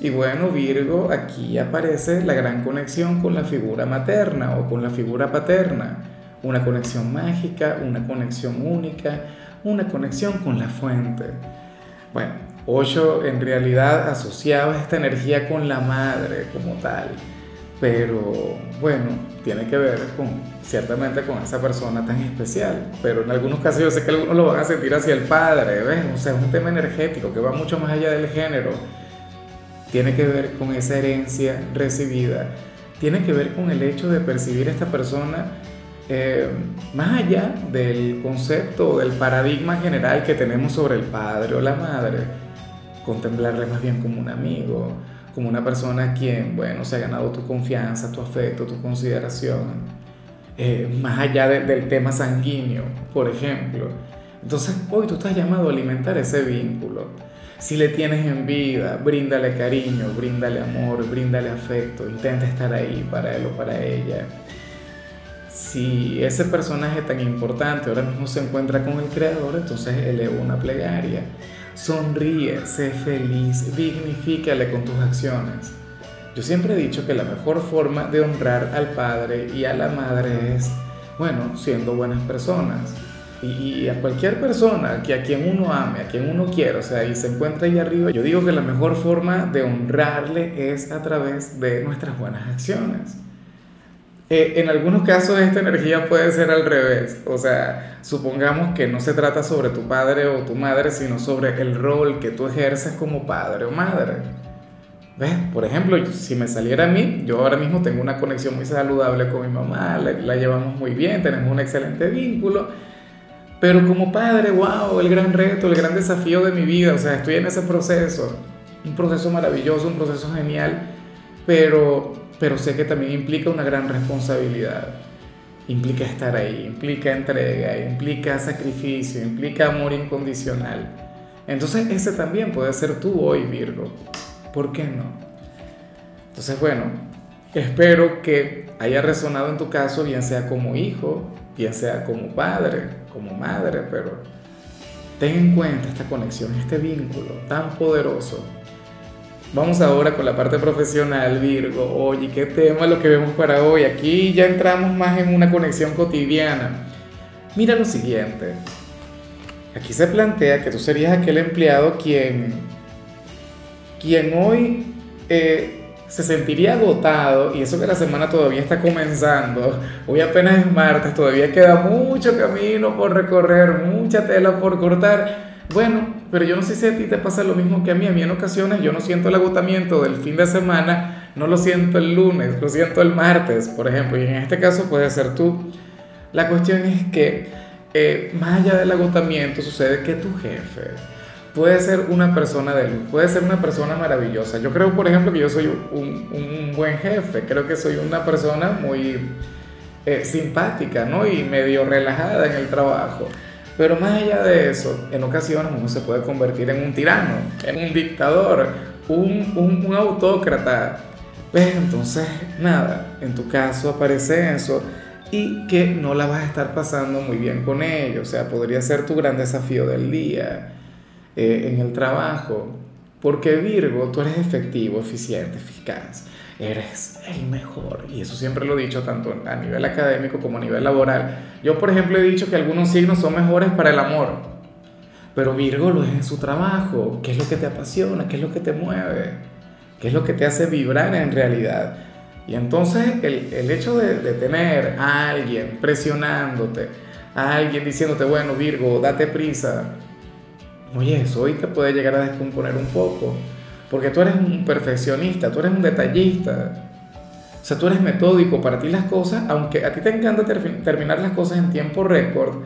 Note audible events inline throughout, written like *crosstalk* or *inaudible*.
Y bueno, Virgo, aquí aparece la gran conexión con la figura materna o con la figura paterna. Una conexión mágica, una conexión única, una conexión con la fuente. Bueno, Osho en realidad asociaba esta energía con la madre como tal. Pero bueno, tiene que ver con, ciertamente con esa persona tan especial. Pero en algunos casos yo sé que algunos lo van a sentir hacia el padre, ¿ves? O sea, es un tema energético que va mucho más allá del género tiene que ver con esa herencia recibida, tiene que ver con el hecho de percibir a esta persona eh, más allá del concepto o del paradigma general que tenemos sobre el padre o la madre, contemplarle más bien como un amigo, como una persona quien, bueno, se ha ganado tu confianza, tu afecto, tu consideración, eh, más allá del tema sanguíneo, por ejemplo. Entonces, hoy tú estás llamado a alimentar ese vínculo si le tienes en vida, bríndale cariño, bríndale amor, bríndale afecto, intenta estar ahí para él o para ella. Si ese personaje tan importante ahora mismo se encuentra con el Creador, entonces eleva una plegaria. Sonríe, sé feliz, dignifícale con tus acciones. Yo siempre he dicho que la mejor forma de honrar al Padre y a la Madre es, bueno, siendo buenas personas y, a cualquier persona que a quien uno ame, a quien uno quiera, o sea, y se encuentra ahí arriba, yo digo que la mejor forma de honrarle es a través de nuestras buenas acciones. Eh, en algunos casos esta energía puede ser al revés, o sea, supongamos que no se trata sobre tu padre o tu madre, sino sobre el rol que tú ejerces como padre o madre. ¿Ves? Por ejemplo, si me saliera a mí, yo ahora mismo tengo una conexión muy saludable con mi mamá, la llevamos muy bien, tenemos un excelente vínculo, pero como padre, wow, el gran reto, el gran desafío de mi vida, o sea, estoy en ese proceso, un proceso maravilloso, un proceso genial, pero, pero sé que también implica una gran responsabilidad. Implica estar ahí, implica entrega, implica sacrificio, implica amor incondicional. Entonces ese también puede ser tú hoy, Virgo. ¿Por qué no? Entonces, bueno, espero que haya resonado en tu caso, bien sea como hijo, bien sea como padre, como madre, pero ten en cuenta esta conexión, este vínculo tan poderoso. Vamos ahora con la parte profesional, Virgo. Oye, ¿qué tema lo que vemos para hoy? Aquí ya entramos más en una conexión cotidiana. Mira lo siguiente. Aquí se plantea que tú serías aquel empleado quien, quien hoy eh, se sentiría agotado y eso que la semana todavía está comenzando, hoy apenas es martes, todavía queda mucho camino por recorrer, mucha tela por cortar. Bueno, pero yo no sé si a ti te pasa lo mismo que a mí, a mí en ocasiones yo no siento el agotamiento del fin de semana, no lo siento el lunes, lo siento el martes, por ejemplo, y en este caso puede ser tú. La cuestión es que eh, más allá del agotamiento sucede que tu jefe, puede ser una persona de luz, puede ser una persona maravillosa. Yo creo, por ejemplo, que yo soy un, un buen jefe, creo que soy una persona muy eh, simpática, ¿no? Y medio relajada en el trabajo. Pero más allá de eso, en ocasiones uno se puede convertir en un tirano, en un dictador, un, un, autócrata. ¿Ves? Entonces, nada, en tu caso aparece eso y que no la vas a estar pasando muy bien con ello. O sea, podría ser tu gran desafío del día eh, en el trabajo, porque Virgo, tú eres efectivo, eficiente, eficaz, eres el mejor. Y eso siempre lo he dicho tanto a nivel académico como a nivel laboral. Yo, por ejemplo, he dicho que algunos signos son mejores para el amor, pero Virgo lo es en su trabajo. ¿Qué es lo que te apasiona? ¿Qué es lo que te mueve? ¿Qué es lo que te hace vibrar en realidad? Y entonces el, el hecho de, de, tener a alguien presionándote, a alguien diciéndote, bueno, Virgo, date prisa, Oye, eso hoy te puede llegar a descomponer un poco, porque tú eres un perfeccionista, tú eres un detallista. O sea, tú eres metódico para ti las cosas, aunque a ti te encanta terminar las cosas en tiempo récord,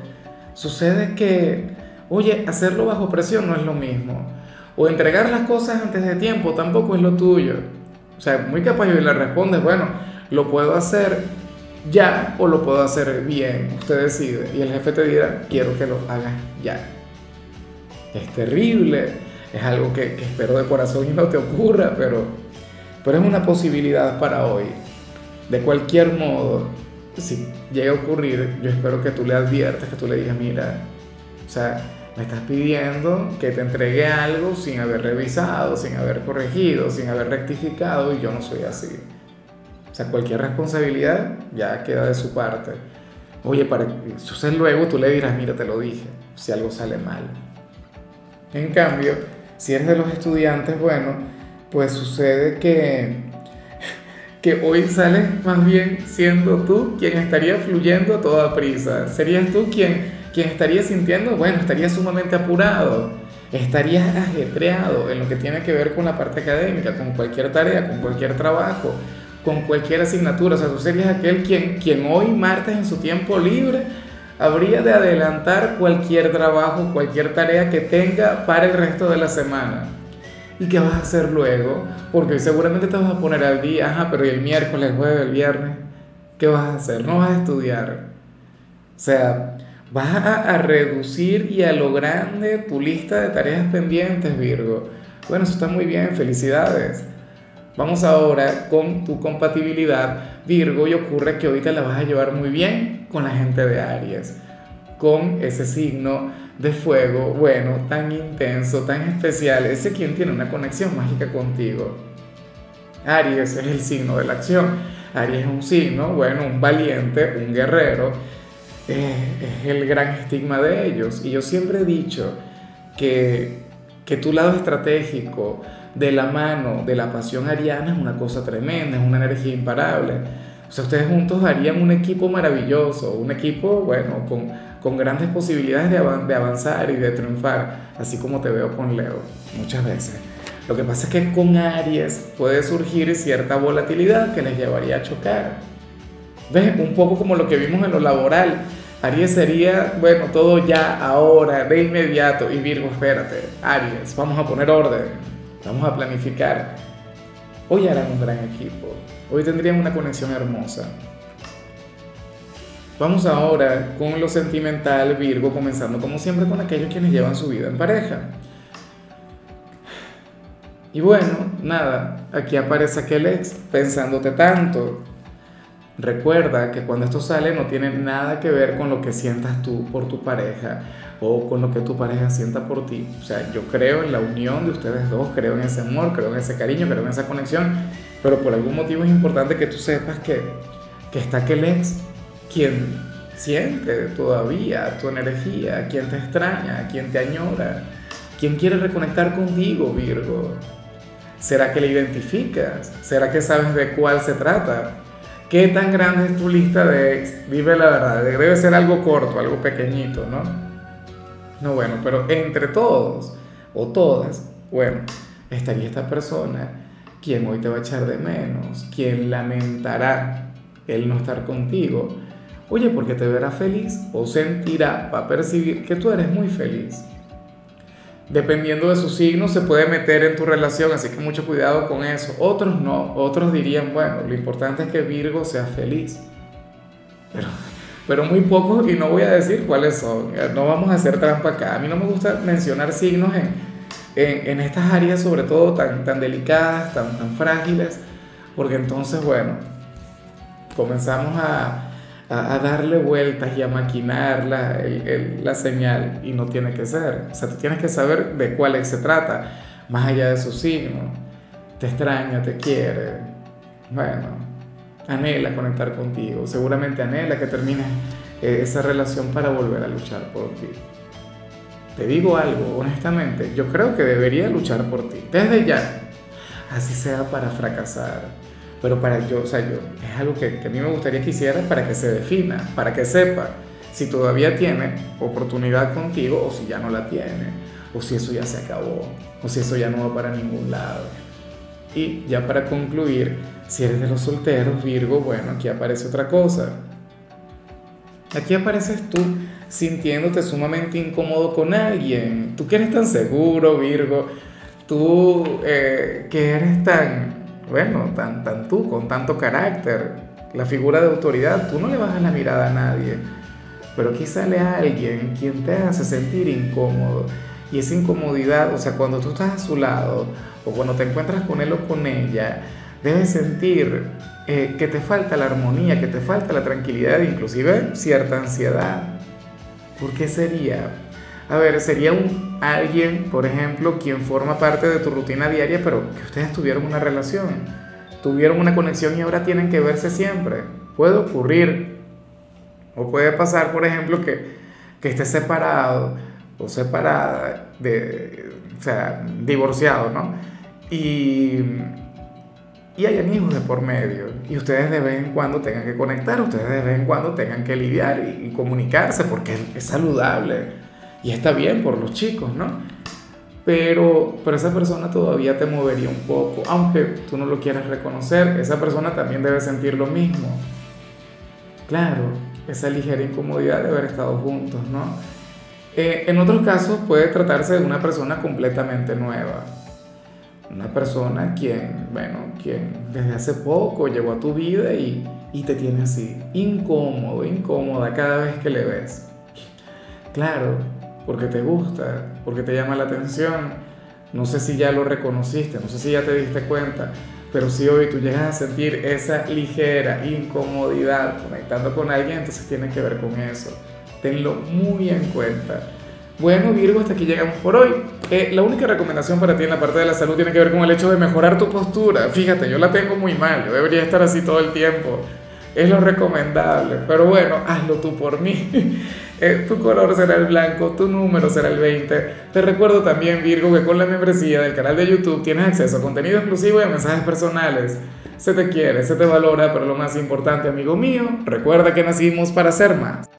sucede que, oye, hacerlo bajo presión no es lo mismo. O entregar las cosas antes de tiempo tampoco es lo tuyo. O sea, muy capaz y le respondes, bueno, lo puedo hacer ya o lo puedo hacer bien, usted decide. Y el jefe te dirá, quiero que lo hagas ya. Es terrible, es algo que, espero de corazón y no te ocurra, pero, pero es una posibilidad para hoy. De cualquier modo, si llega a ocurrir, yo espero que tú le adviertas, que tú le digas, mira, o sea, me estás pidiendo que te entregue algo sin haber revisado, sin haber corregido, sin haber rectificado y yo no soy así. O sea, cualquier responsabilidad ya queda de su parte. Oye, para entonces luego tú le dirás, mira, te lo dije, si algo sale mal. En cambio, si eres de los estudiantes, bueno, pues sucede que, que hoy sales más bien siendo tú quien estaría fluyendo a toda prisa. Serías tú quien quien estaría sintiendo, bueno, estaría sumamente apurado, estaría ajetreado en lo que tiene que ver con la parte académica, con cualquier tarea, con cualquier trabajo, con cualquier asignatura. O sea, tú serías aquel quien, quien hoy, martes, en su tiempo libre, habría de adelantar cualquier trabajo, cualquier tarea que tenga para el resto de la semana. ¿Y qué vas a hacer luego? Porque seguramente te vas a poner al día, ajá, pero ¿y el miércoles, el jueves, el viernes? ¿Qué vas a hacer? No vas a estudiar. O sea, Vas a, reducir y a lo grande tu lista de tareas pendientes, Virgo. Bueno, eso está muy bien, felicidades. Vamos ahora con tu compatibilidad, Virgo, y ocurre que ahorita la vas a llevar muy bien con la gente de Aries, con ese signo de fuego, bueno, tan intenso, tan especial, ese quien tiene una conexión mágica contigo. Aries es el signo de la acción, Aries es un signo, bueno, un valiente, un guerrero, es, el gran estigma de ellos. Y yo siempre he dicho que, que tu lado estratégico, de la mano de la pasión ariana, es una cosa tremenda, es una energía imparable. O sea, ustedes juntos harían un equipo maravilloso, un equipo, bueno, con, grandes posibilidades de, de, avanzar y de triunfar, así como te veo con Leo muchas veces. Lo que pasa es que con Aries puede surgir cierta volatilidad que les llevaría a chocar. ¿Ves? Un poco como lo que vimos en lo laboral. Aries sería, bueno, todo ya, ahora, de inmediato. Y Virgo, espérate, Aries, vamos a poner orden, vamos a planificar. Hoy harán un gran equipo, hoy tendrían una conexión hermosa. Vamos ahora con lo sentimental, Virgo, comenzando como siempre con aquellos quienes llevan su vida en pareja. Y bueno, nada, aquí aparece aquel ex pensándote tanto, Recuerda que cuando esto sale no tiene nada que ver con lo que sientas tú por tu pareja o con lo que tu pareja sienta por ti. O sea, yo creo en la unión de ustedes dos, creo en ese amor, creo en ese cariño, creo en esa conexión, pero por algún motivo es importante que tú sepas que, que está aquel ex quien siente todavía tu energía, quien te extraña, quien te añora, quien quiere reconectar contigo, Virgo. ¿Será que le identificas? ¿Será que sabes de cuál se trata? ¿Qué tan grande es tu lista de ex? Dime la verdad, debe ser algo corto, algo pequeñito, ¿no? No, bueno, pero entre todos o todas, bueno, estaría esta persona quien hoy te va a echar de menos, quien lamentará el no estar contigo. Oye, porque te verá feliz o sentirá, va a percibir que tú eres muy feliz dependiendo de su signo, se puede meter en tu relación, así que mucho cuidado con eso. Otros no, otros dirían, bueno, lo importante es que Virgo sea feliz. Pero, pero muy pocos, y no voy a decir cuáles son, no vamos a hacer trampa acá. A mí no me gusta mencionar signos en, en, estas áreas, sobre todo tan, tan delicadas, tan, tan frágiles, porque entonces, bueno, comenzamos a a, darle vueltas y a maquinar la, la señal y no tiene que ser. O sea, tú tienes que saber de cuál se trata, más allá de su signo. Te extraña, te quiere. Bueno, anhela conectar contigo. Seguramente anhela que termine eh, esa relación para volver a luchar por ti. Te digo algo, honestamente, yo creo que debería luchar por ti, desde ya, así sea para fracasar, pero para yo, o sea, yo, es algo que, que, a mí me gustaría que hiciera para que se defina, para que sepa si todavía tiene oportunidad contigo o si ya no la tiene, o si eso ya se acabó, o si eso ya no va para ningún lado. Y ya para concluir, si eres de los solteros, Virgo, bueno, aquí aparece otra cosa. Aquí apareces tú sintiéndote sumamente incómodo con alguien. Tú que eres tan seguro, Virgo. Tú eh, que eres tan bueno, tan, tan tú, con tanto carácter, la figura de autoridad, tú no le bajas la mirada a nadie, pero aquí sale alguien quien te hace sentir incómodo. Y esa incomodidad, o sea, cuando tú estás a su lado o cuando te encuentras con él o con ella, debes sentir eh, que te falta la armonía, que te falta la tranquilidad, inclusive cierta ansiedad. ¿Por qué sería? A ver, sería un, alguien, por ejemplo, quien forma parte de tu rutina diaria, pero que ustedes tuvieron una relación, tuvieron una conexión y ahora tienen que verse siempre. Puede ocurrir. O puede pasar, por ejemplo, que, que separado o separada, o sea, divorciado, ¿no? Y y hayan hijos de por medio y ustedes de vez en cuando tengan que conectar, ustedes de vez en cuando tengan que lidiar y, comunicarse porque es, saludable y está bien por los chicos, ¿no? Pero, pero esa persona todavía te movería un poco, aunque tú no lo quieras reconocer, esa persona también debe sentir lo mismo. Claro, esa ligera incomodidad de haber estado juntos, ¿no? Eh, en otros casos puede tratarse de una persona completamente nueva una persona quien, bueno, quien desde hace poco llegó a tu vida y, y te tiene así, incómodo, incómoda cada vez que le ves. Claro, porque te gusta, porque te llama la atención. No sé si ya lo reconociste, no sé si ya te diste cuenta, pero si hoy tú llegas a sentir esa ligera incomodidad conectando con alguien, entonces tiene que ver con eso. Tenlo muy en cuenta. Bueno, Virgo, hasta aquí llegamos por hoy. Eh, la única recomendación para ti en la parte de la salud tiene que ver con el hecho de mejorar tu postura. Fíjate, yo la tengo muy mal, yo debería estar así todo el tiempo. Es lo recomendable, pero bueno, hazlo tú por mí. *laughs* Eh, tu color será el blanco, tu número será el 20. Te recuerdo también, Virgo, que con la membresía del canal de YouTube tienes acceso a contenido exclusivo y a mensajes personales. Se te quiere, se te valora, pero lo más importante, amigo mío, recuerda que nacimos para ser más.